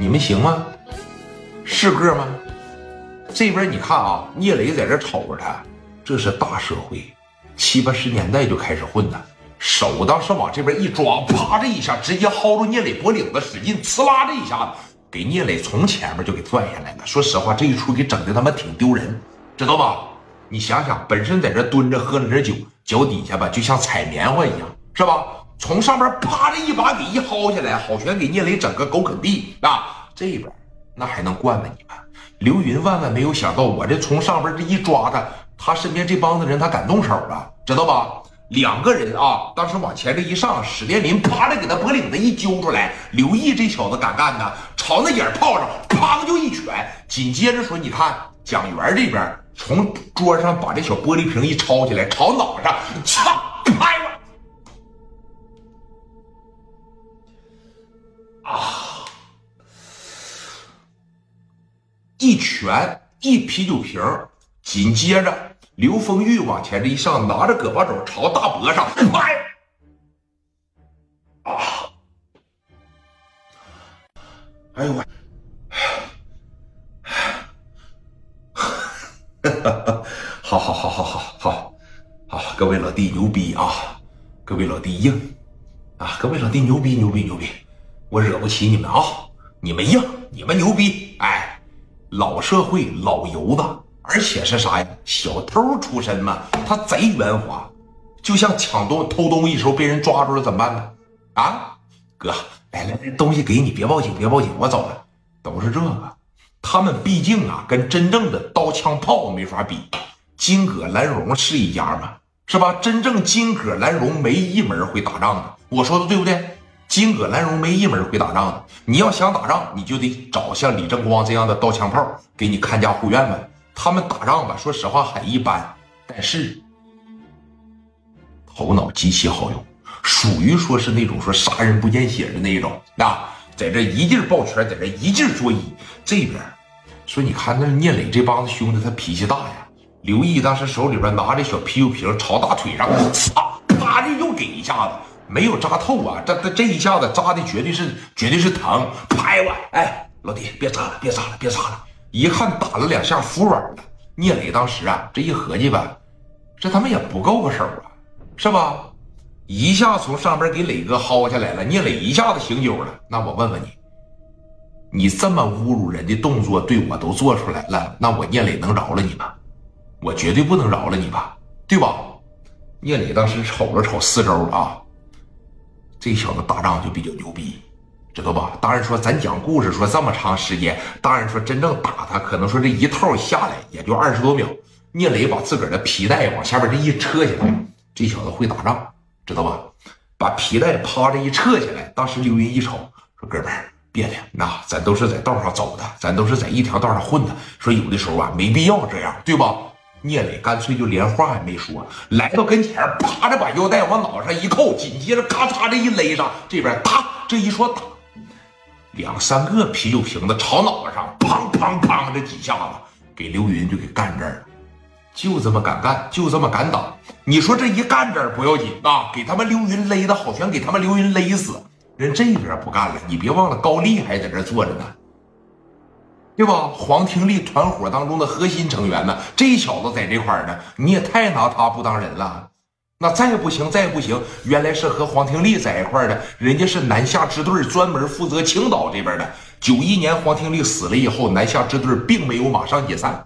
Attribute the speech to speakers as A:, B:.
A: 你们行吗？是个吗？这边你看啊，聂磊在这瞅着他，这是大社会，七八十年代就开始混的，手当时往这边一抓，啪这一下直接薅住聂磊脖领子，使劲呲啦这一下子，给聂磊从前面就给拽下来了。说实话，这一出给整的他妈挺丢人，知道吧？你想想，本身在这蹲着喝了点酒，脚底下吧就像踩棉花一样，是吧？从上边啪的一把给一薅下来，好悬给聂磊整个狗啃地啊！这边那还能惯着你们？刘云万万没有想到，我这从上边这一抓他，他身边这帮子人他敢动手了，知道吧？两个人啊，当时往前这一上，史殿林啪的给他脖领子一揪出来，刘毅这小子敢干的，朝那眼泡上砰就一拳，紧接着说，你看蒋元这边从桌上把这小玻璃瓶一抄起来，朝脑上一拳一啤酒瓶，紧接着刘丰玉往前这一上，拿着胳膊肘朝大脖上拍。啊！哎呦我！好好好好好好好，各位老弟牛逼啊！各位老弟硬啊！各位老弟牛逼牛逼牛逼！我惹不起你们啊！你们硬，你们牛逼！哎，老社会老油子，而且是啥呀？小偷出身嘛，他贼圆滑，就像抢东偷东西时候被人抓住了怎么办呢？啊，哥，来来来，东西给你，别报警，别报警，我走了。都是这个，他们毕竟啊，跟真正的刀枪炮没法比。金戈兰荣是一家嘛，是吧？真正金戈兰荣没一门会打仗的，我说的对不对？金戈兰荣没一门会打仗的。你要想打仗，你就得找像李正光这样的刀枪炮给你看家护院们。他们打仗吧，说实话很一般，但是头脑极其好用，属于说是那种说杀人不见血的那一种啊。在这一劲抱拳，在这一劲作揖。这边说，你看那聂磊这帮子兄弟，他脾气大呀。刘毅当时手里边拿着小啤酒瓶，朝大腿上擦，啪的又给一下子，没有扎透啊。这这这一下子扎的绝对是绝对是疼。拍我，哎，老弟，别扎了，别扎了，别扎了。一看打了两下服软了。聂磊当时啊，这一合计吧，这他妈也不够个手啊，是吧？一下从上边给磊哥薅下来了，聂磊一下子醒酒了。那我问问你，你这么侮辱人的动作对我都做出来了，那我聂磊能饶了你吗？我绝对不能饶了你吧，对吧？聂磊当时瞅了瞅四周啊，这小子打仗就比较牛逼，知道吧？当然说咱讲故事说这么长时间，当然说真正打他，可能说这一套下来也就二十多秒。聂磊把自个儿的皮带往下边这一扯下来，这小子会打仗。知道吧？把皮带趴着一撤下来，当时刘云一瞅，说：“哥们儿，别的，那咱都是在道上走的，咱都是在一条道上混的。说有的时候啊，没必要这样，对吧？”聂磊干脆就连话也没说，来到跟前，啪着把腰带往脑袋上一扣，紧接着咔嚓这一勒上，这边打，这一说打，两三个啤酒瓶子朝脑袋上，砰砰砰，这几下子给刘云就给干这儿了。就这么敢干，就这么敢打。你说这一干这儿不要紧啊，给他们刘云勒的好，像给他们刘云勒死。人这边不干了，你别忘了高丽还在这坐着呢，对吧？黄廷利团伙当中的核心成员呢，这小子在这块呢，你也太拿他不当人了。那再不行，再不行，原来是和黄廷利在一块的，人家是南下支队，专门负责青岛这边的。九一年黄廷利死了以后，南下支队并没有马上解散。